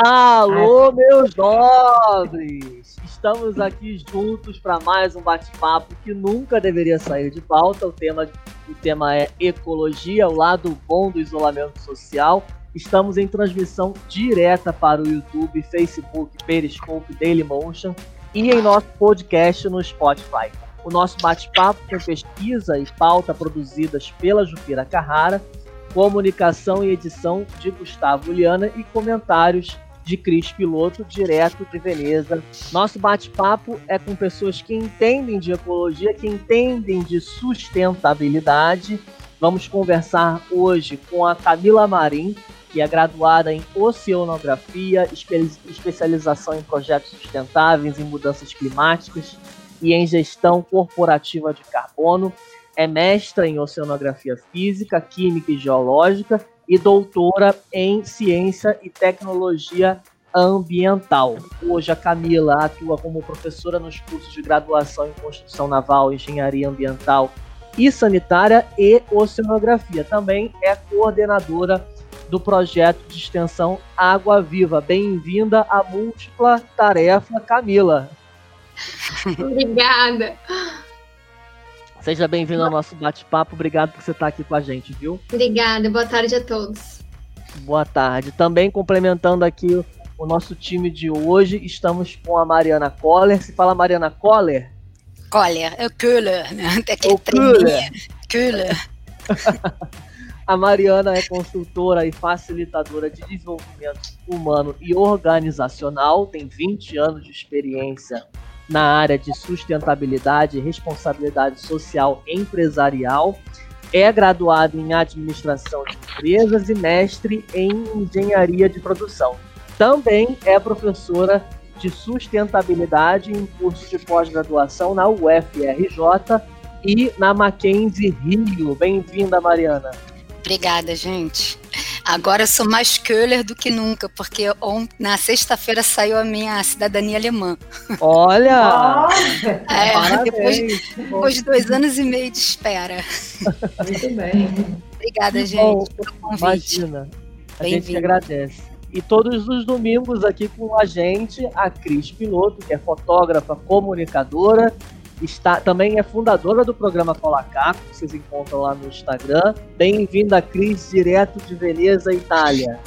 Alô, meus nobres! Estamos aqui juntos para mais um bate-papo que nunca deveria sair de pauta. O tema, o tema é ecologia, o lado bom do isolamento social. Estamos em transmissão direta para o YouTube, Facebook, Periscope, Dailymotion e em nosso podcast no Spotify. O nosso bate-papo tem pesquisa e pauta produzidas pela Jupira Carrara, comunicação e edição de Gustavo Liana e comentários de Cris Piloto, direto de Veneza. Nosso bate-papo é com pessoas que entendem de ecologia, que entendem de sustentabilidade. Vamos conversar hoje com a Camila Marim, que é graduada em Oceanografia, espe especialização em projetos sustentáveis, em mudanças climáticas e em gestão corporativa de carbono. É mestra em Oceanografia Física, Química e Geológica e doutora em Ciência e Tecnologia Ambiental. Hoje a Camila atua como professora nos cursos de graduação em Construção Naval, Engenharia Ambiental e Sanitária e Oceanografia. Também é coordenadora do projeto de extensão Água Viva. Bem-vinda à múltipla tarefa, Camila. Obrigada. Seja bem-vindo ao nosso bate-papo. Obrigado por você estar aqui com a gente, viu? Obrigada. Boa tarde a todos. Boa tarde. Também complementando aqui o nosso time de hoje, estamos com a Mariana Coller. Se fala Mariana Coller? Coller, é o Köhler, né? Aquele o Köhler. Köhler. a Mariana é consultora e facilitadora de desenvolvimento humano e organizacional, tem 20 anos de experiência na área de sustentabilidade e responsabilidade social empresarial. É graduado em administração de empresas e mestre em engenharia de produção. Também é professora de sustentabilidade em curso de pós-graduação na UFRJ e na Mackenzie Rio. Bem-vinda, Mariana. Obrigada, gente. Agora eu sou mais Köhler do que nunca, porque na sexta-feira saiu a minha cidadania alemã. Olha! é, depois, depois, de dois anos e meio de espera. Muito bem. Obrigada, gente, Bom, pelo convite. Imagina. A gente agradece. E todos os domingos aqui com a gente, a Cris Piloto, que é fotógrafa, comunicadora está também é fundadora do programa Colacaco, que vocês encontram lá no Instagram. Bem-vinda, Cris, direto de Veneza, Itália.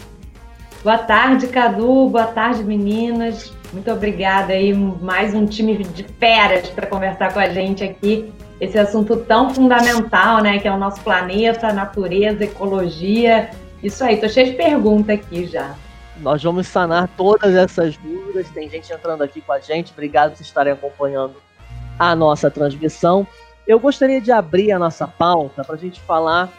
Boa tarde, Cadu. Boa tarde, meninas. Muito obrigada aí, mais um time de feras para conversar com a gente aqui. Esse assunto tão fundamental, né, que é o nosso planeta, natureza, ecologia. Isso aí, tô cheia de perguntas aqui já. Nós vamos sanar todas essas dúvidas. Tem gente entrando aqui com a gente. Obrigado por estarem acompanhando a nossa transmissão. Eu gostaria de abrir a nossa pauta para a gente falar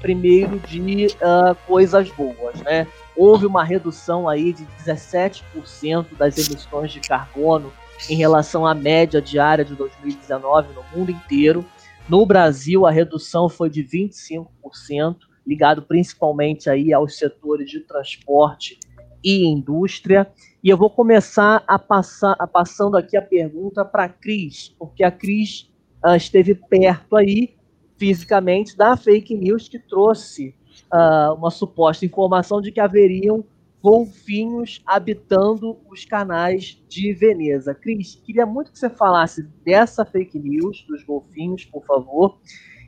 primeiro de uh, coisas boas, né? Houve uma redução aí de 17% das emissões de carbono em relação à média diária de 2019 no mundo inteiro. No Brasil, a redução foi de 25%, ligado principalmente aí aos setores de transporte e indústria. E eu vou começar a passar a passando aqui a pergunta para a Cris, porque a Cris uh, esteve perto aí fisicamente da fake news que trouxe uh, uma suposta informação de que haveriam golfinhos habitando os canais de Veneza. Cris, queria muito que você falasse dessa fake news dos golfinhos, por favor.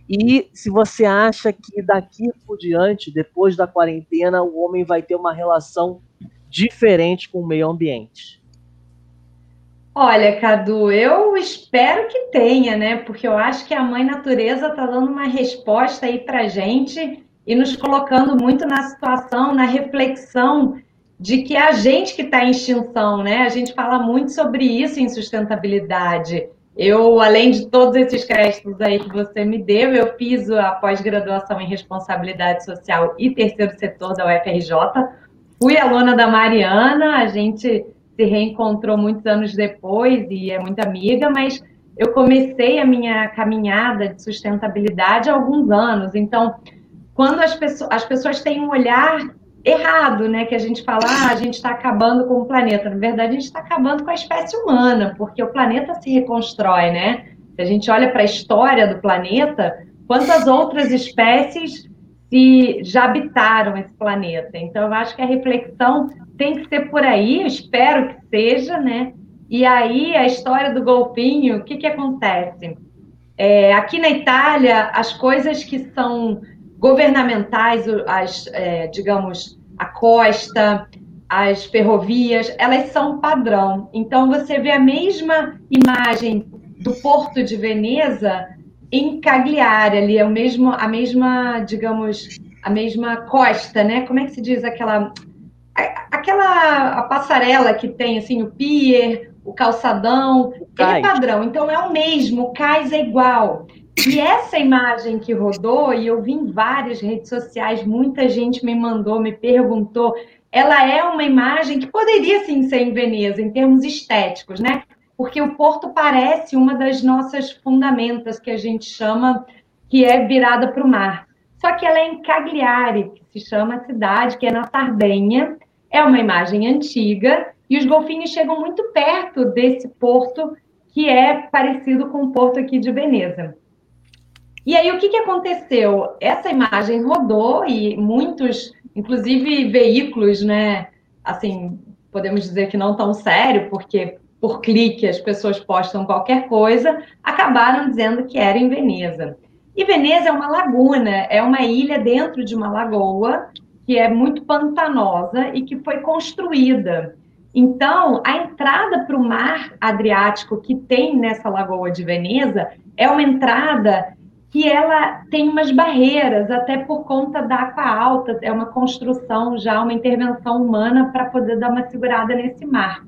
E se você acha que daqui por diante, depois da quarentena, o homem vai ter uma relação diferente com o meio ambiente? Olha, Cadu, eu espero que tenha, né? Porque eu acho que a mãe natureza está dando uma resposta aí para gente e nos colocando muito na situação, na reflexão de que é a gente que está em extinção, né? A gente fala muito sobre isso em sustentabilidade. Eu, além de todos esses créditos aí que você me deu, eu fiz a pós-graduação em responsabilidade social e terceiro setor da UFRJ, Fui aluna da Mariana, a gente se reencontrou muitos anos depois e é muito amiga, mas eu comecei a minha caminhada de sustentabilidade há alguns anos. Então, quando as pessoas, as pessoas têm um olhar errado, né? Que a gente fala, ah, a gente está acabando com o planeta. Na verdade, a gente está acabando com a espécie humana, porque o planeta se reconstrói, né? Se a gente olha para a história do planeta, quantas outras espécies se já habitaram esse planeta. Então, eu acho que a reflexão tem que ser por aí, espero que seja, né? E aí a história do golfinho, o que, que acontece? É, aqui na Itália, as coisas que são governamentais, as, é, digamos, a costa, as ferrovias, elas são padrão. Então você vê a mesma imagem do Porto de Veneza em Cagliari, ali é o mesmo, a mesma, digamos, a mesma costa, né? Como é que se diz aquela aquela a passarela que tem assim o pier, o calçadão, o ele é padrão. Então é o mesmo, o cais é igual. E essa imagem que rodou, e eu vi em várias redes sociais, muita gente me mandou, me perguntou, ela é uma imagem que poderia sim ser em Veneza, em termos estéticos, né? Porque o porto parece uma das nossas fundamentas, que a gente chama, que é virada para o mar. Só que ela é em Cagliari, que se chama a cidade, que é na Sardenha. É uma imagem antiga, e os golfinhos chegam muito perto desse porto, que é parecido com o porto aqui de Veneza. E aí, o que, que aconteceu? Essa imagem rodou e muitos, inclusive veículos, né? Assim, podemos dizer que não tão sério, porque por clique as pessoas postam qualquer coisa, acabaram dizendo que era em Veneza. E Veneza é uma laguna, é uma ilha dentro de uma lagoa que é muito pantanosa e que foi construída. Então, a entrada para o mar Adriático que tem nessa lagoa de Veneza é uma entrada que ela tem umas barreiras, até por conta da água alta, é uma construção já, uma intervenção humana para poder dar uma segurada nesse mar.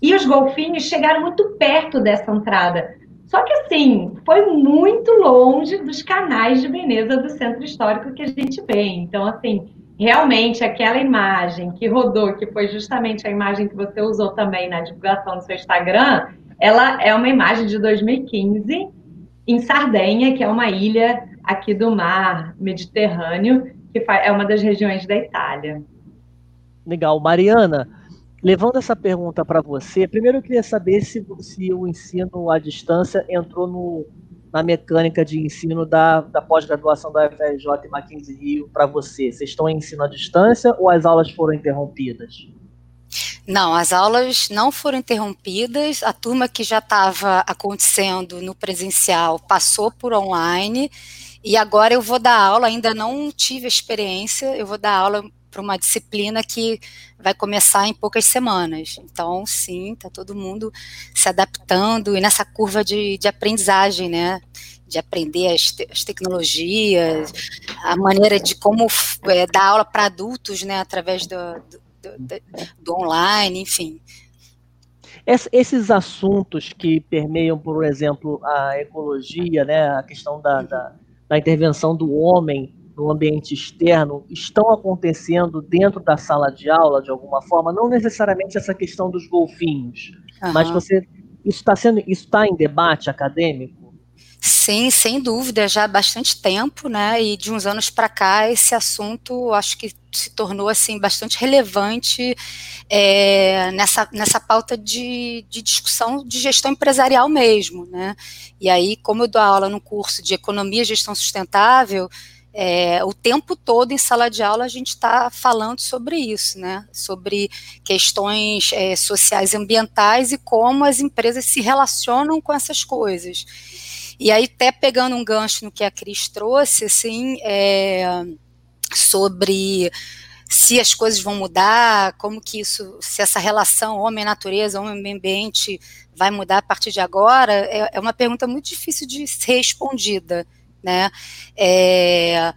E os golfinhos chegaram muito perto dessa entrada. Só que assim, foi muito longe dos canais de Veneza do centro histórico que a gente vê. Então, assim, realmente aquela imagem que rodou, que foi justamente a imagem que você usou também na divulgação do seu Instagram, ela é uma imagem de 2015 em Sardenha, que é uma ilha aqui do mar Mediterrâneo, que é uma das regiões da Itália. Legal. Mariana, levando essa pergunta para você, primeiro eu queria saber se, se o ensino à distância entrou no, na mecânica de ensino da, da pós-graduação da UFRJ e Mackenzie Rio para você. Vocês estão em ensino à distância ou as aulas foram interrompidas? Não, as aulas não foram interrompidas. A turma que já estava acontecendo no presencial passou por online. E agora eu vou dar aula, ainda não tive experiência, eu vou dar aula para uma disciplina que vai começar em poucas semanas. Então, sim, está todo mundo se adaptando e nessa curva de, de aprendizagem, né? De aprender as, te as tecnologias, a maneira de como é, dar aula para adultos, né? Através do, do do, do online, enfim. Esses assuntos que permeiam, por exemplo, a ecologia, né, a questão da, da, da intervenção do homem no ambiente externo, estão acontecendo dentro da sala de aula de alguma forma? Não necessariamente essa questão dos golfinhos, uhum. mas você isso está sendo isso está em debate acadêmico? Sim, sem dúvida, já há bastante tempo, né? E de uns anos para cá, esse assunto acho que se tornou assim bastante relevante é, nessa, nessa pauta de, de discussão de gestão empresarial mesmo, né? E aí, como eu dou aula no curso de economia e gestão sustentável, é, o tempo todo em sala de aula a gente está falando sobre isso, né? Sobre questões é, sociais e ambientais e como as empresas se relacionam com essas coisas. E aí, até pegando um gancho no que a Cris trouxe, assim, é, sobre se as coisas vão mudar, como que isso, se essa relação homem-natureza, homem-ambiente vai mudar a partir de agora, é, é, uma pergunta muito difícil de ser respondida, né? É,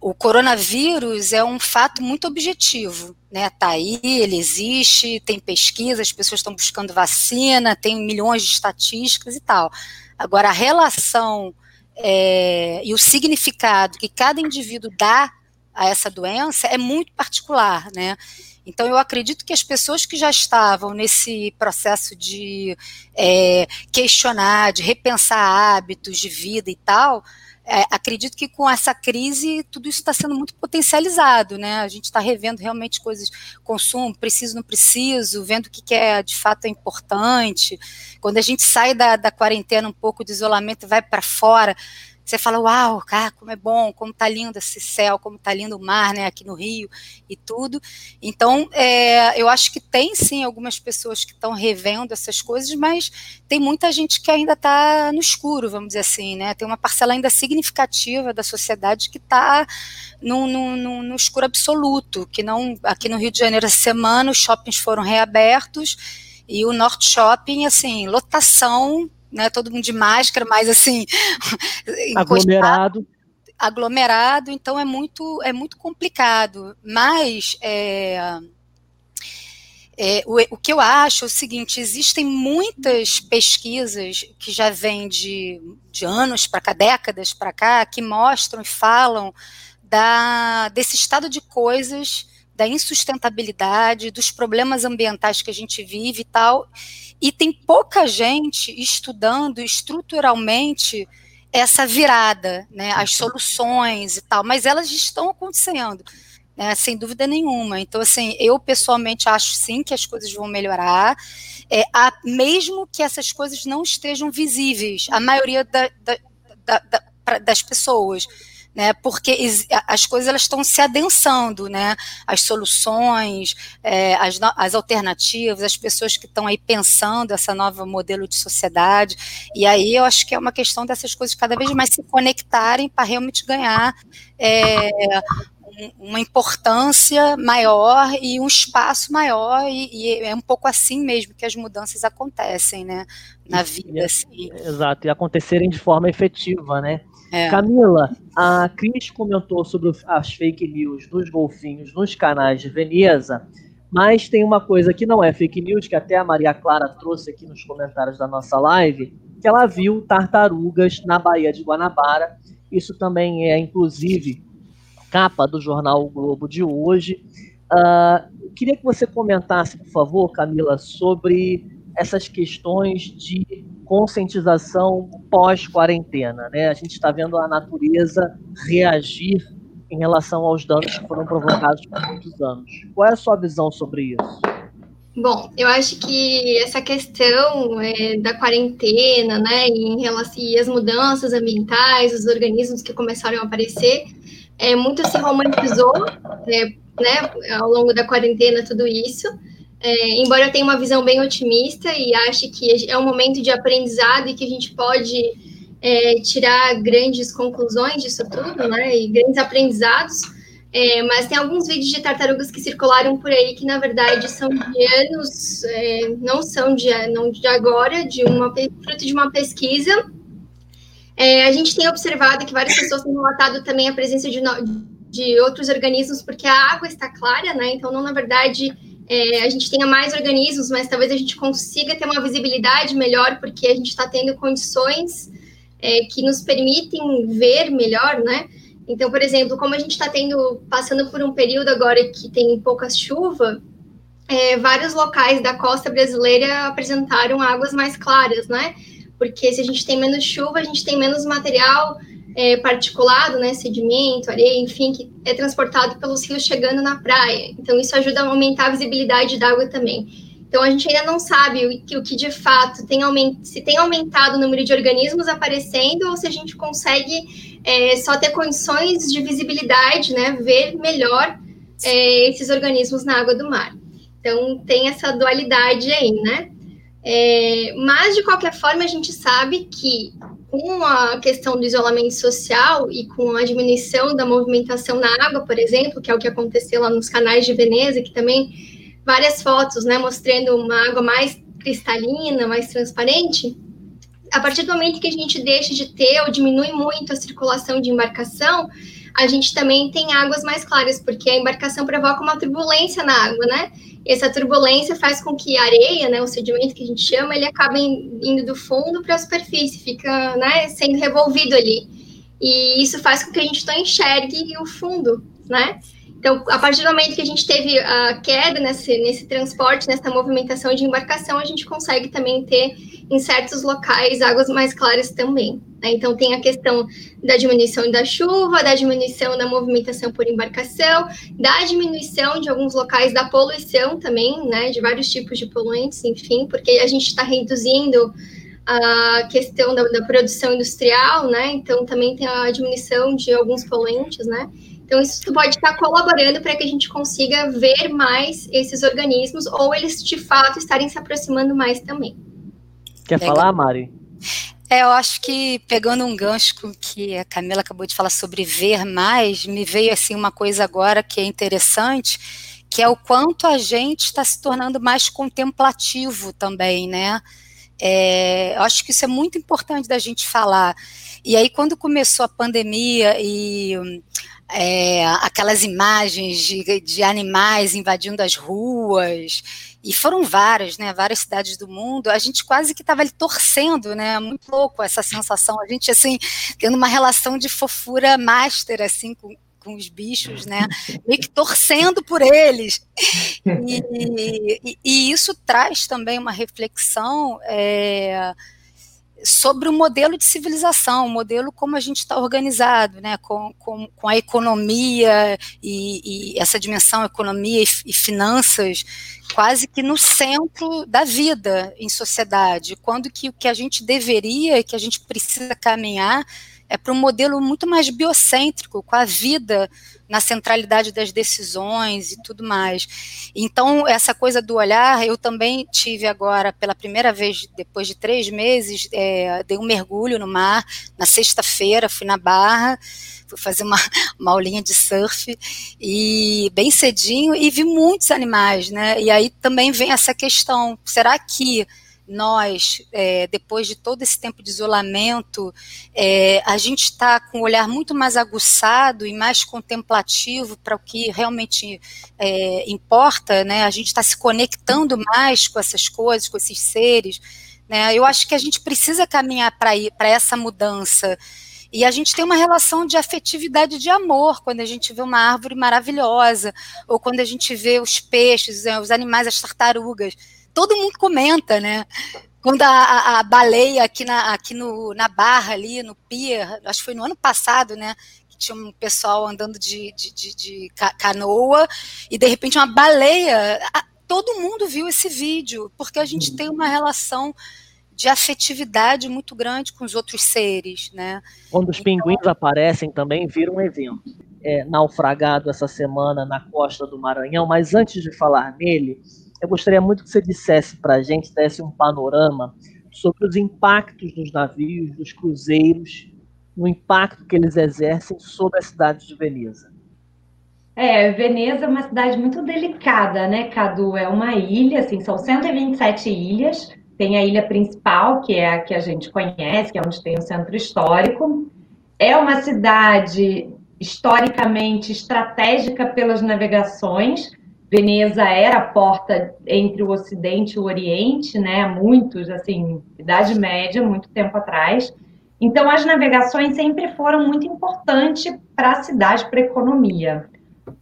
o coronavírus é um fato muito objetivo, né? Tá aí, ele existe, tem pesquisa, as pessoas estão buscando vacina, tem milhões de estatísticas e tal. Agora, a relação é, e o significado que cada indivíduo dá a essa doença é muito particular, né? Então, eu acredito que as pessoas que já estavam nesse processo de é, questionar, de repensar hábitos de vida e tal, é, acredito que com essa crise tudo isso está sendo muito potencializado, né? A gente está revendo realmente coisas, consumo, preciso, não preciso, vendo o que, que é de fato é importante. Quando a gente sai da, da quarentena um pouco de isolamento e vai para fora, você fala, uau, cara, como é bom, como tá lindo esse céu, como tá lindo o mar, né, aqui no Rio e tudo. Então, é, eu acho que tem sim algumas pessoas que estão revendo essas coisas, mas tem muita gente que ainda está no escuro, vamos dizer assim, né? Tem uma parcela ainda significativa da sociedade que está no, no, no, no escuro absoluto, que não, aqui no Rio de Janeiro essa semana os shoppings foram reabertos e o Norte Shopping, assim, lotação né? Todo mundo de máscara, mas assim, aglomerado. Aglomerado, então é muito, é muito complicado. Mas é, é, o, o, que eu acho é o seguinte: existem muitas pesquisas que já vêm de, de anos para cá, décadas para cá, que mostram e falam da, desse estado de coisas, da insustentabilidade, dos problemas ambientais que a gente vive e tal. E tem pouca gente estudando estruturalmente essa virada, né, as soluções e tal, mas elas estão acontecendo, né, sem dúvida nenhuma. Então, assim, eu pessoalmente acho sim que as coisas vão melhorar, é, a, mesmo que essas coisas não estejam visíveis, a maioria da, da, da, das pessoas né? Porque as coisas elas estão se adensando, né? As soluções, é, as, as alternativas, as pessoas que estão aí pensando essa nova modelo de sociedade. E aí eu acho que é uma questão dessas coisas cada vez mais se conectarem para realmente ganhar é, uma importância maior e um espaço maior e, e, é um pouco assim mesmo que as mudanças acontecem, né, na vida. Assim. Exato, e acontecerem de forma efetiva, né? É. Camila, a Cris comentou sobre as fake news dos golfinhos nos canais de Veneza, mas tem uma coisa que não é fake news, que até a Maria Clara trouxe aqui nos comentários da nossa live, que ela viu tartarugas na Baía de Guanabara. Isso também é, inclusive, capa do jornal o Globo de hoje. Uh, queria que você comentasse, por favor, Camila, sobre essas questões de conscientização pós-quarentena. Né? A gente está vendo a natureza reagir em relação aos danos que foram provocados por muitos anos. Qual é a sua visão sobre isso? Bom, eu acho que essa questão é, da quarentena, né, em relação e as mudanças ambientais, os organismos que começaram a aparecer, é, muito se romantizou, é, né, ao longo da quarentena, tudo isso. É, embora eu tenha uma visão bem otimista e ache que é um momento de aprendizado e que a gente pode é, tirar grandes conclusões disso tudo, né? E grandes aprendizados. É, mas tem alguns vídeos de tartarugas que circularam por aí que, na verdade, são de anos, é, não são de, não de agora, de uma fruto de uma pesquisa. É, a gente tem observado que várias pessoas têm relatado também a presença de, de outros organismos, porque a água está clara, né? Então, não, na verdade, é, a gente tenha mais organismos, mas talvez a gente consiga ter uma visibilidade melhor, porque a gente está tendo condições é, que nos permitem ver melhor, né? Então, por exemplo, como a gente está tendo, passando por um período agora que tem pouca chuva, é, vários locais da costa brasileira apresentaram águas mais claras, né? Porque se a gente tem menos chuva, a gente tem menos material é, particulado, né, sedimento, areia, enfim, que é transportado pelos rios chegando na praia. Então, isso ajuda a aumentar a visibilidade da água também. Então, a gente ainda não sabe o que, o que de fato tem aument... se tem aumentado o número de organismos aparecendo ou se a gente consegue é, só ter condições de visibilidade, né, ver melhor é, esses organismos na água do mar. Então, tem essa dualidade aí, né? É, mas, de qualquer forma, a gente sabe que com a questão do isolamento social e com a diminuição da movimentação na água, por exemplo, que é o que aconteceu lá nos canais de Veneza, que também várias fotos, né, mostrando uma água mais cristalina, mais transparente. A partir do momento que a gente deixa de ter ou diminui muito a circulação de embarcação, a gente também tem águas mais claras, porque a embarcação provoca uma turbulência na água, né? essa turbulência faz com que a areia, né, o sedimento que a gente chama, ele acabe indo do fundo para a superfície, fica né, sendo revolvido ali. E isso faz com que a gente não enxergue o fundo, né? Então, a partir do momento que a gente teve a queda nesse, nesse transporte, nessa movimentação de embarcação, a gente consegue também ter, em certos locais, águas mais claras também. Né? Então, tem a questão da diminuição da chuva, da diminuição da movimentação por embarcação, da diminuição de alguns locais da poluição também, né? de vários tipos de poluentes, enfim, porque a gente está reduzindo a questão da, da, produção industrial, né? Então também tem a diminuição de alguns poluentes, né? Então isso pode estar colaborando para que a gente consiga ver mais esses organismos ou eles de fato estarem se aproximando mais também. Quer Legal. falar, Mari? É, eu acho que pegando um gancho com que a Camila acabou de falar sobre ver mais, me veio assim uma coisa agora que é interessante, que é o quanto a gente está se tornando mais contemplativo também, né? É, eu acho que isso é muito importante da gente falar. E aí, quando começou a pandemia e é, aquelas imagens de, de, animais invadindo as ruas, e foram várias, né, várias cidades do mundo, a gente quase que estava ali torcendo, né, muito louco essa sensação, a gente, assim, tendo uma relação de fofura master, assim, com, com os bichos, né? Meio que torcendo por eles. E, e, e isso traz também uma reflexão é, sobre o modelo de civilização, o modelo como a gente está organizado, né? Com, com, com a economia e, e, essa dimensão economia e, e finanças quase que no centro da vida em sociedade, quando que o que a gente deveria, que a gente precisa caminhar é para um modelo muito mais biocêntrico, com a vida na centralidade das decisões e tudo mais. Então, essa coisa do olhar, eu também tive agora, pela primeira vez, depois de três meses, é, dei um mergulho no mar, na sexta-feira, fui na Barra, fui fazer uma, uma aulinha de surf, e bem cedinho, e vi muitos animais, né? E aí também vem essa questão, será que nós, é, depois de todo esse tempo de isolamento, é, a gente está com um olhar muito mais aguçado e mais contemplativo para o que realmente é, importa, né? A gente está se conectando mais com essas coisas, com esses seres. Né? Eu acho que a gente precisa caminhar para essa mudança. E a gente tem uma relação de afetividade de amor quando a gente vê uma árvore maravilhosa, ou quando a gente vê os peixes, né, os animais, as tartarugas todo mundo comenta, né? Quando a, a, a baleia aqui, na, aqui no, na barra ali, no pier, acho que foi no ano passado, né? Que tinha um pessoal andando de, de, de, de canoa, e de repente uma baleia. todo mundo viu esse vídeo, porque a gente uhum. tem uma relação de afetividade muito grande com os outros seres, né? Quando os então, pinguins aparecem também vira um evento. É, naufragado essa semana na costa do Maranhão, mas antes de falar nele, eu gostaria muito que você dissesse para a gente, desse um panorama sobre os impactos dos navios, dos cruzeiros, no impacto que eles exercem sobre a cidade de Veneza. É, Veneza é uma cidade muito delicada, né, Cadu? É uma ilha, assim, são 127 ilhas. Tem a ilha principal, que é a que a gente conhece, que é onde tem o centro histórico. É uma cidade historicamente estratégica pelas navegações, Veneza era a porta entre o Ocidente e o Oriente, né? Muitos, assim, Idade Média, muito tempo atrás. Então, as navegações sempre foram muito importantes para a cidade, para a economia.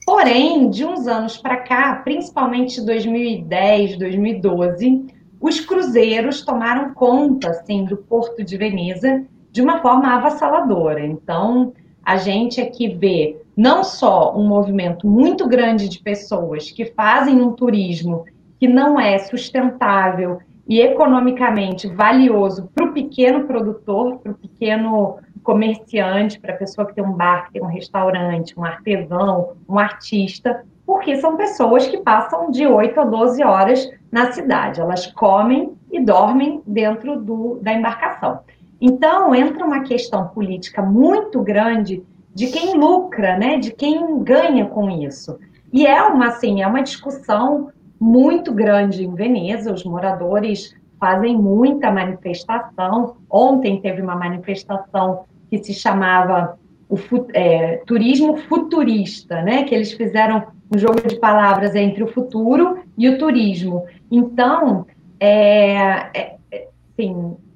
Porém, de uns anos para cá, principalmente 2010, 2012, os cruzeiros tomaram conta, assim, do Porto de Veneza de uma forma avassaladora. Então, a gente aqui vê não só um movimento muito grande de pessoas que fazem um turismo que não é sustentável e economicamente valioso para o pequeno produtor, para o pequeno comerciante, para a pessoa que tem um bar, que tem um restaurante, um artesão, um artista, porque são pessoas que passam de 8 a 12 horas na cidade. Elas comem e dormem dentro do, da embarcação. Então, entra uma questão política muito grande de quem lucra, né? De quem ganha com isso. E é uma assim, é uma discussão muito grande em Veneza. Os moradores fazem muita manifestação. Ontem teve uma manifestação que se chamava o é, turismo futurista, né? Que eles fizeram um jogo de palavras entre o futuro e o turismo. Então, é, é, é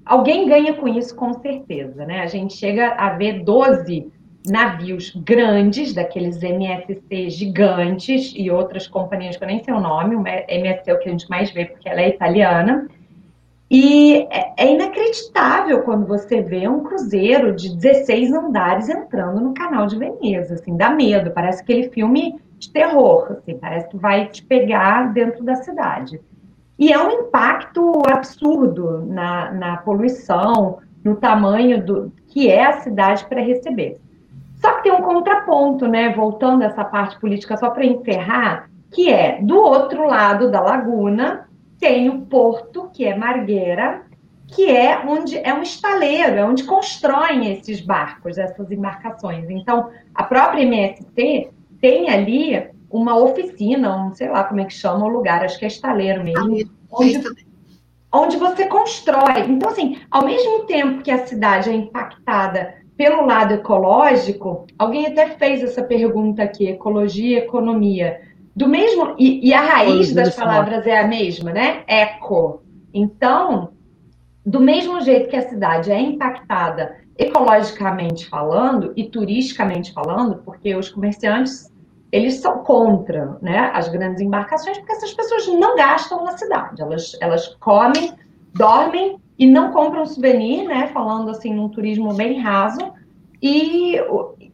alguém ganha com isso com certeza, né? A gente chega a ver 12 navios grandes, daqueles MSC gigantes e outras companhias que eu nem sei o nome, o MSC é o que a gente mais vê porque ela é italiana. E é, é inacreditável quando você vê um cruzeiro de 16 andares entrando no canal de Veneza, assim, dá medo, parece aquele filme de terror, assim, parece que vai te pegar dentro da cidade. e é um impacto absurdo na, na poluição, no tamanho do que é a cidade para receber. Só que tem um contraponto, né? Voltando essa parte política, só para encerrar, que é do outro lado da laguna tem o porto, que é Margueira, que é onde é um estaleiro, é onde constroem esses barcos, essas embarcações. Então, a própria MST tem ali uma oficina, um, sei lá como é que chama o lugar, acho que é estaleiro mesmo, onde, onde você constrói. Então, assim, ao mesmo tempo que a cidade é impactada pelo lado ecológico, alguém até fez essa pergunta aqui, ecologia economia. Do mesmo, e, e a raiz das palavras é a mesma, né? Eco. Então, do mesmo jeito que a cidade é impactada ecologicamente falando e turisticamente falando, porque os comerciantes eles são contra né, as grandes embarcações, porque essas pessoas não gastam na cidade, elas, elas comem, dormem e não compram souvenir, né, falando assim num turismo bem raso, e,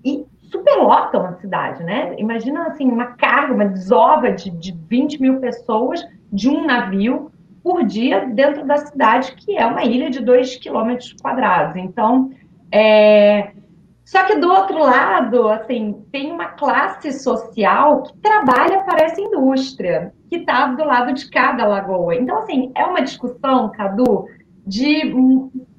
e superlotam a cidade, né? Imagina assim, uma carga, uma desova de, de 20 mil pessoas de um navio por dia dentro da cidade, que é uma ilha de 2 quilômetros quadrados. Então, é, só que do outro lado, assim, tem uma classe social que trabalha para essa indústria, que está do lado de cada lagoa. Então, assim, é uma discussão, Cadu, de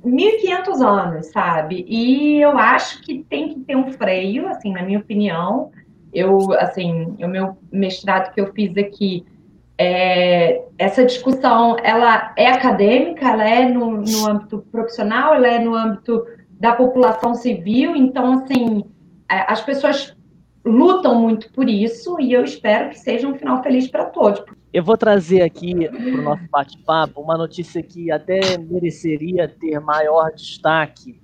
1.500 anos, sabe? E eu acho que tem que ter um freio, assim, na minha opinião. Eu, assim, o meu mestrado que eu fiz aqui, é, essa discussão, ela é acadêmica, ela é no, no âmbito profissional, ela é no âmbito da população civil, então, assim, é, as pessoas lutam muito por isso e eu espero que seja um final feliz para todos. Eu vou trazer aqui para o nosso bate-papo uma notícia que até mereceria ter maior destaque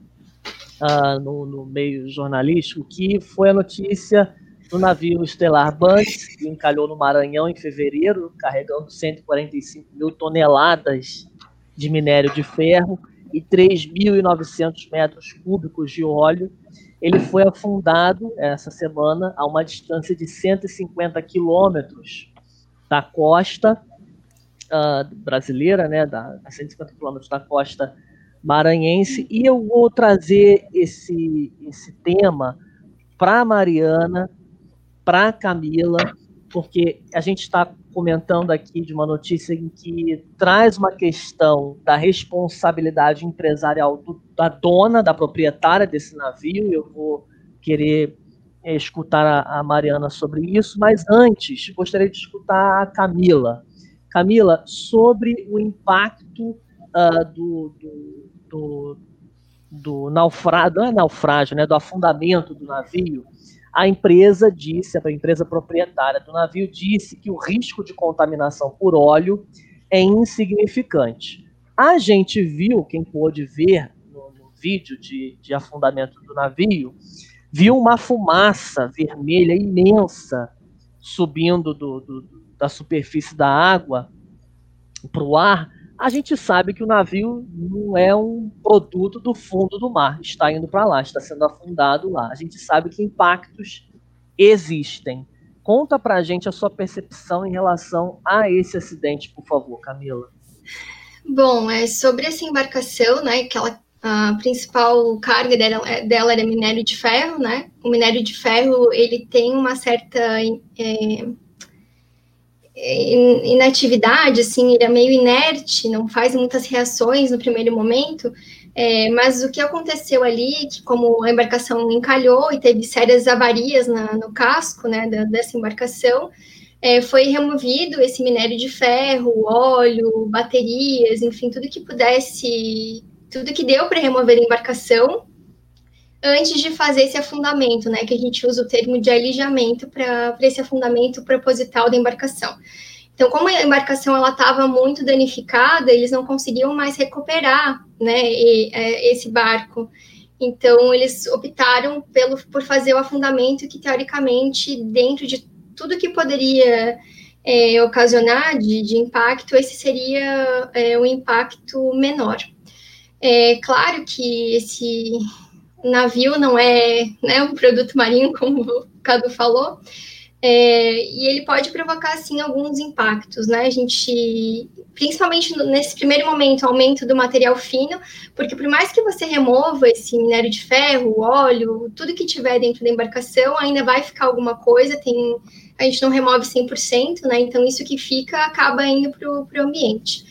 uh, no, no, meio jornalístico, que foi a notícia do navio Estelar Banks, que encalhou no Maranhão em fevereiro, carregando 145 mil toneladas de minério de ferro e 3.900 metros cúbicos de óleo. Ele foi afundado essa semana a uma distância de 150 quilômetros da costa uh, brasileira, né, da, a 150 quilômetros da costa maranhense. E eu vou trazer esse, esse tema para Mariana, para Camila, porque a gente está comentando aqui de uma notícia em que traz uma questão da responsabilidade empresarial do, da dona, da proprietária desse navio. Eu vou querer é, escutar a, a, Mariana sobre isso, mas antes gostaria de escutar a Camila. Camila, sobre o impacto uh, do, do, do, do naufrágio, não é naufrágio, né, do afundamento do navio a empresa disse, a empresa proprietária do navio disse que o risco de contaminação por óleo é insignificante. A gente viu, quem pôde ver no, no vídeo de, de afundamento do navio, viu uma fumaça vermelha imensa subindo do, do, da superfície da água para o ar, a gente sabe que o navio não é um produto do fundo do mar, está indo para lá, está sendo afundado lá. A gente sabe que impactos existem. Conta para a gente a sua percepção em relação a esse acidente, por favor, Camila. Bom, é sobre essa embarcação, né, que ela, a principal carga dela, é, dela era minério de ferro, né? O minério de ferro ele tem uma certa é, inatividade, assim, ele é meio inerte, não faz muitas reações no primeiro momento, é, mas o que aconteceu ali, que como a embarcação encalhou e teve sérias avarias na, no casco, né, da, dessa embarcação, é, foi removido esse minério de ferro, óleo, baterias, enfim, tudo que pudesse, tudo que deu para remover a embarcação, antes de fazer esse afundamento, né, que a gente usa o termo de alijamento para esse afundamento proposital da embarcação. Então, como a embarcação ela estava muito danificada, eles não conseguiam mais recuperar, né, e, é, esse barco. Então, eles optaram pelo, por fazer o afundamento que, teoricamente, dentro de tudo que poderia é, ocasionar de, de, impacto, esse seria é, um impacto menor. É claro que esse, navio não é né, um produto marinho, como o Cadu falou, É, e ele pode provocar, sim, alguns impactos, né? A gente, principalmente nesse primeiro momento, aumento do material fino, porque por mais que você remova esse minério de ferro, óleo, tudo que tiver dentro da embarcação, ainda vai ficar alguma coisa, tem, a gente não remove 100%, né? Então, isso que fica acaba indo para o ambiente.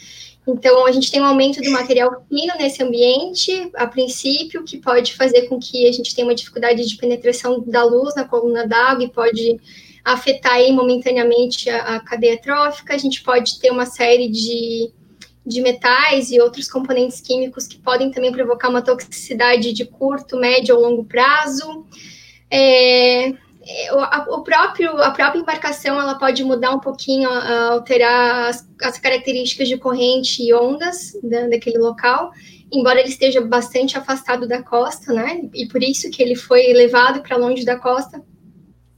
Então, a gente tem um aumento do material fino nesse ambiente, a princípio, que pode fazer com que a gente tenha uma dificuldade de penetração da luz na coluna d'água e pode afetar aí momentaneamente a, a, cadeia trófica. A gente pode ter uma série de, de metais e outros componentes químicos que podem também provocar uma toxicidade de curto, médio ou longo prazo. É, o próprio, a própria embarcação ela pode mudar um pouquinho, alterar as, as características de corrente e ondas da, daquele local, embora ele esteja bastante afastado da costa, né? E por isso que ele foi levado para longe da costa,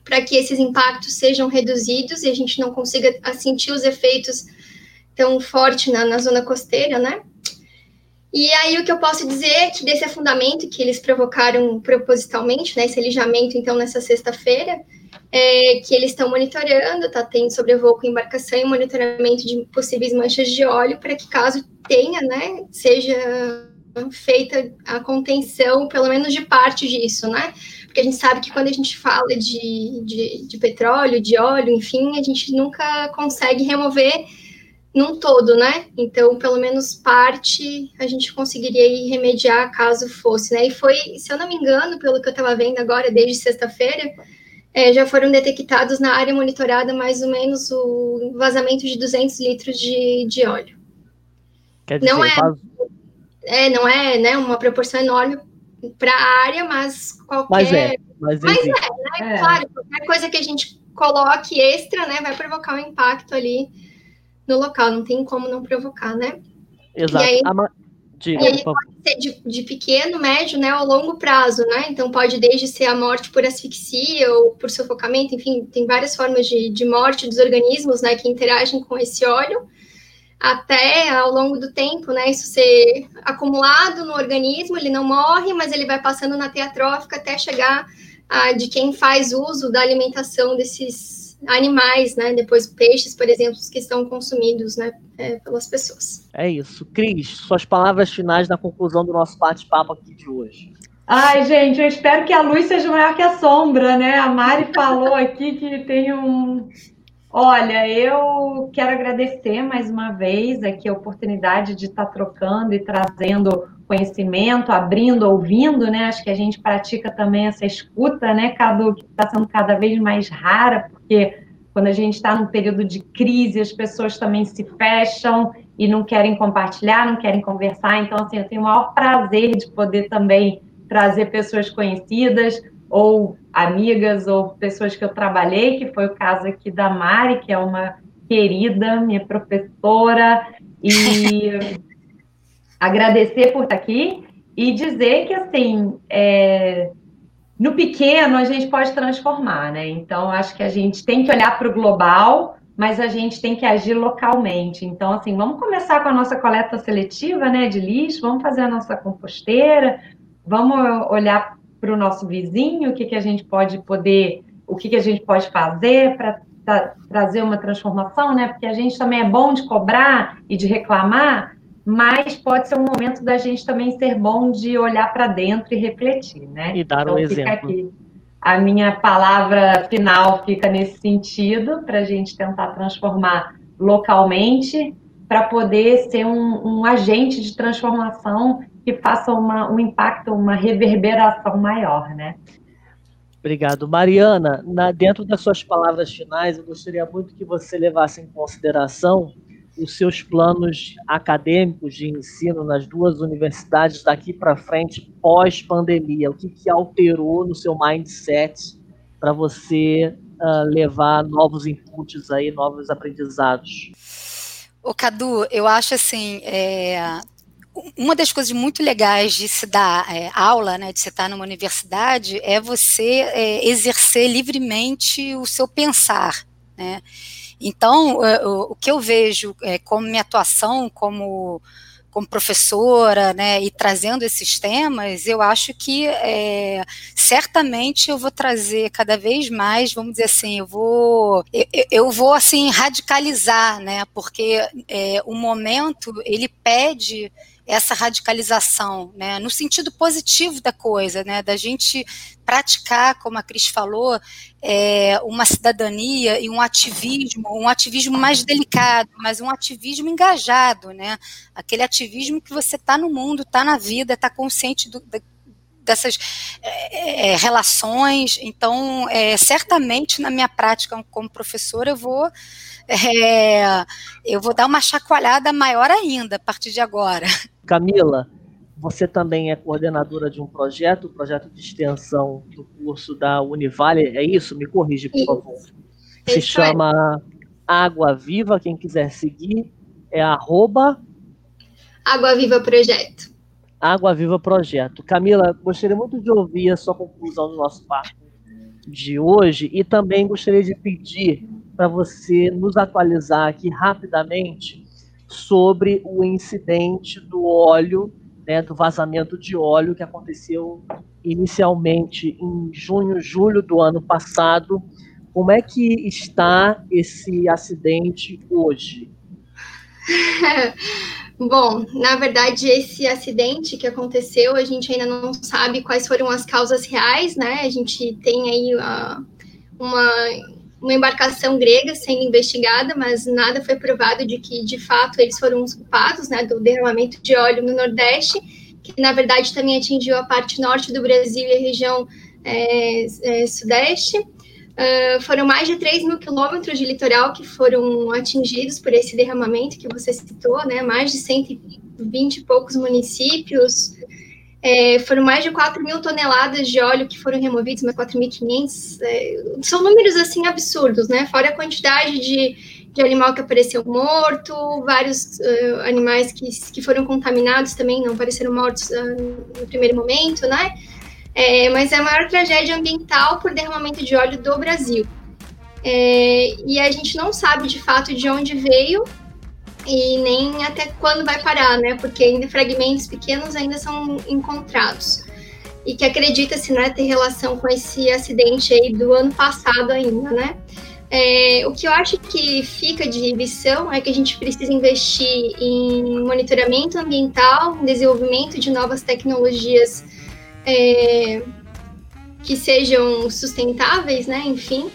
para que esses impactos sejam reduzidos e a gente não consiga sentir os efeitos tão forte na, na zona costeira, né? E aí o que eu posso dizer é que desse afundamento que eles provocaram propositalmente, né, esse alijamento então nessa sexta-feira, é, que eles estão monitorando, tá tendo sobrevoo com embarcação e monitoramento de possíveis manchas de óleo para que caso tenha, né, seja feita a contenção, pelo menos de parte disso, né? Porque a gente sabe que quando a gente fala de, de, de petróleo, de óleo, enfim, a gente nunca consegue remover num todo, né? Então, pelo menos parte a gente conseguiria ir remediar caso fosse, né? E foi, se eu não me engano, pelo que eu estava vendo agora, desde sexta-feira, é, já foram detectados na área monitorada mais ou menos o vazamento de 200 litros de, de óleo. Quer dizer, não é, é, não é né, uma proporção enorme para a área, mas qualquer. Mas é, mas, mas é, né? É. Claro, qualquer coisa que a gente coloque extra, né, vai provocar um impacto ali no local, não tem como não provocar, né? Exato. E aí, ma... Diga, e aí pode ser de, de, pequeno, médio, né, ao longo prazo, né? Então pode desde ser a morte por asfixia ou por sufocamento, enfim, tem várias formas de, de morte dos organismos, né, que interagem com esse óleo, até ao longo do tempo, né, isso ser acumulado no organismo, ele não morre, mas ele vai passando na teia trófica até chegar a, de quem faz uso da alimentação desses animais, né? Depois peixes, por exemplo, que estão consumidos, né? É, pelas pessoas. É isso. Cris, suas palavras finais na conclusão do nosso bate-papo aqui de hoje. Ai, gente, eu espero que a luz seja maior que a sombra, né? A Mari falou aqui que tem um. Olha, eu quero agradecer mais uma vez aqui a oportunidade de estar trocando e trazendo conhecimento, abrindo, ouvindo, né? Acho que a gente pratica também essa escuta, né, Cadu, que está sendo cada vez mais rara, porque quando a gente está num período de crise, as pessoas também se fecham e não querem compartilhar, não querem conversar. Então, assim, eu tenho o maior prazer de poder também trazer pessoas conhecidas ou amigas ou pessoas que eu trabalhei, que foi o caso aqui da Mari, que é uma querida, minha professora, e agradecer por estar aqui e dizer que, assim, é, no pequeno a gente pode transformar, né? Então, acho que a gente tem que olhar para o global, mas a gente tem que agir localmente. Então, assim, vamos começar com a nossa coleta seletiva, né, de lixo, vamos fazer a nossa composteira, vamos olhar para o nosso vizinho, o que, que a gente pode poder, o que, que a gente pode fazer para trazer uma transformação, né? Porque a gente também é bom de cobrar e de reclamar, mas pode ser um momento da gente também ser bom de olhar para dentro e refletir, né? E dar então, um exemplo. Aqui. A minha palavra final fica nesse sentido, para a gente tentar transformar localmente, para poder ser um, um, agente de transformação que faça uma, um impacto, uma reverberação maior, né? Obrigado. Mariana, na, dentro das suas palavras finais, eu gostaria muito que você levasse em consideração os seus planos acadêmicos de ensino nas duas universidades daqui para frente, pós-pandemia? O que, que alterou no seu mindset para você uh, levar novos inputs aí, novos aprendizados? O Cadu, eu acho assim, é, uma das coisas muito legais de se dar é, aula, né, de se estar numa universidade, é você é, exercer livremente o seu pensar, né? Então, é, o que eu vejo é, como minha atuação como como professora, né, e trazendo esses temas, eu acho que é, certamente eu vou trazer cada vez mais, vamos dizer assim, eu vou, eu, eu vou assim radicalizar, né, porque é, o momento ele pede essa radicalização, né, no sentido positivo da coisa, né, da gente praticar, como a Cris falou, é, uma cidadania e um ativismo, um ativismo mais delicado, mas um ativismo engajado, né, aquele ativismo que você está no mundo, está na vida, está consciente do, dessas é, é, relações. Então, é, certamente na minha prática como professora eu vou é, eu vou dar uma chacoalhada maior ainda a partir de agora. Camila, você também é coordenadora de um projeto, um projeto de extensão do curso da Univale, é isso? Me corrige, por favor. Se chama Água Viva, quem quiser seguir é arroba... Água Viva Projeto. Água Viva Projeto. Camila, gostaria muito de ouvir a sua conclusão do nosso papo de hoje e também gostaria de pedir para você nos atualizar aqui rapidamente sobre o incidente do óleo, né, do vazamento de óleo que aconteceu inicialmente em junho, julho do ano passado. Como é que está esse acidente hoje? Bom, na verdade, esse acidente que aconteceu, a gente ainda não sabe quais foram as causas reais, né? A gente tem aí uh, uma, uma embarcação grega sendo investigada, mas nada foi provado de que, de fato, eles foram os culpados, né, do derramamento de óleo no Nordeste, que, na verdade, também atingiu a parte norte do Brasil e a região é, é, Sudeste. Uh, foram mais de 3 mil quilômetros de litoral que foram atingidos por esse derramamento que você citou, né? Mais de 120 e poucos municípios. É, foram mais de 4 mil toneladas de óleo que foram removidos, mas 4.500. É, são números, assim, absurdos, né? Fora a quantidade de, de animal que apareceu morto, vários uh, animais que, que foram contaminados também não apareceram mortos uh, no primeiro momento, né? é, mas é a maior tragédia ambiental por derramamento de óleo do Brasil. É, e a gente não sabe de fato de onde veio e nem até quando vai parar, né? Porque ainda fragmentos pequenos ainda são encontrados. E que acredita-se né, ter relação com esse acidente aí do ano passado ainda, né? É, o que eu acho que fica de lição é que a gente precisa investir em monitoramento ambiental, desenvolvimento de novas tecnologias é, que sejam sustentáveis, né? Enfim.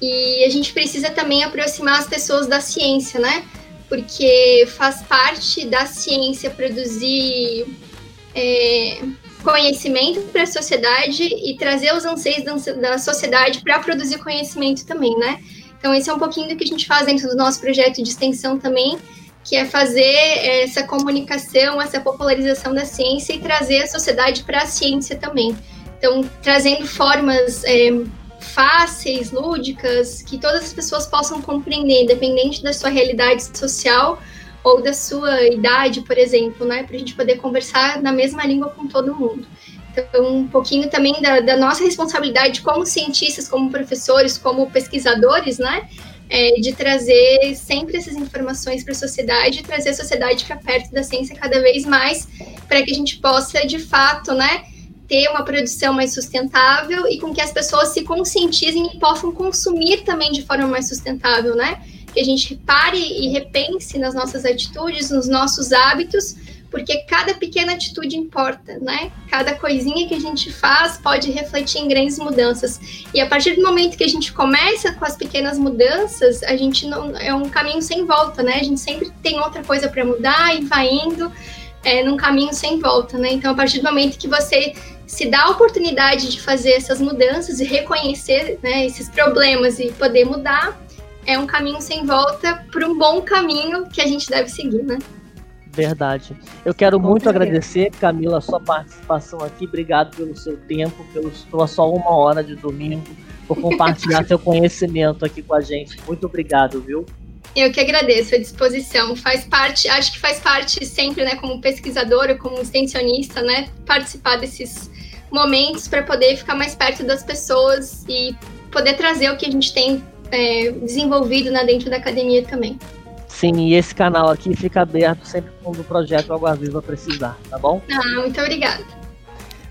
E a gente precisa também aproximar as pessoas da ciência, né? Porque faz parte da ciência produzir é, conhecimento para a sociedade e trazer os anseios da, da sociedade para produzir conhecimento também, né? Então, esse é um pouquinho do que a gente faz dentro do nosso projeto de extensão também, que é fazer essa comunicação, essa popularização da ciência e trazer a sociedade para a ciência também. Então, trazendo formas é, fáceis, lúdicas, que todas as pessoas possam compreender, independente da sua realidade social ou da sua idade, por exemplo, né? Para a gente poder conversar na mesma língua com todo mundo. Então, um pouquinho também da, da nossa responsabilidade como cientistas, como professores, como pesquisadores, né? é, de trazer sempre essas informações para a sociedade trazer a sociedade para perto da ciência cada vez mais, para que a gente possa, de fato, né, ter uma produção mais sustentável e com que as pessoas se conscientizem e possam consumir também de forma mais sustentável, né? Que a gente pare e repense nas nossas atitudes, nos nossos hábitos, porque cada pequena atitude importa, né? Cada coisinha que a gente faz pode refletir em grandes mudanças. E a partir do momento que a gente começa com as pequenas mudanças, a gente não é um caminho sem volta, né? A gente sempre tem outra coisa para mudar e vai indo é, num caminho sem volta, né? Então, a partir do momento que você se dá a oportunidade de fazer essas mudanças e reconhecer né, esses problemas e poder mudar, é um caminho sem volta para um bom caminho que a gente deve seguir, né? Verdade. Eu quero muito agradecer, Camila, a sua participação aqui. Obrigado pelo seu tempo, pelo, pela sua uma hora de domingo, por compartilhar seu conhecimento aqui com a gente. Muito obrigado, viu? Eu que agradeço a disposição. Faz parte, acho que faz parte sempre, né, como pesquisadora, como extensionista, né, participar desses momentos para poder ficar mais perto das pessoas e poder trazer o que a gente tem é, desenvolvido né, dentro da academia também. Sim, e esse canal aqui fica aberto sempre quando o projeto Água Viva precisar, tá bom? Ah, muito obrigada.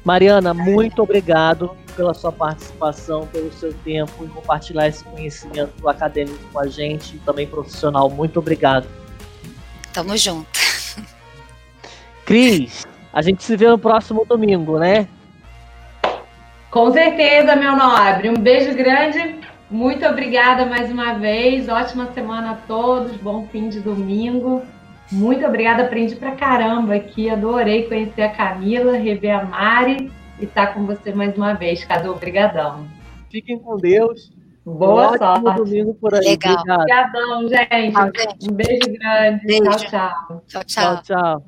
Mariana, muito obrigado pela sua participação, pelo seu tempo em compartilhar esse conhecimento acadêmico com a gente e também profissional. Muito obrigado. Tamo junto. Cris, a gente se vê no próximo domingo, né? Com certeza, meu nobre. Um beijo grande. Muito obrigada mais uma vez. Ótima semana a todos. Bom fim de domingo. Muito obrigada. Aprendi pra caramba aqui. Adorei conhecer a Camila, rever a Mari e estar tá com você mais uma vez. Cadu, obrigadão. Fiquem com Deus. Boa um sorte. domingo por aí. Legal. Obrigadão, gente. Um beijo grande. Beijo. Tchau, tchau. Tchau, tchau. Tchau, tchau.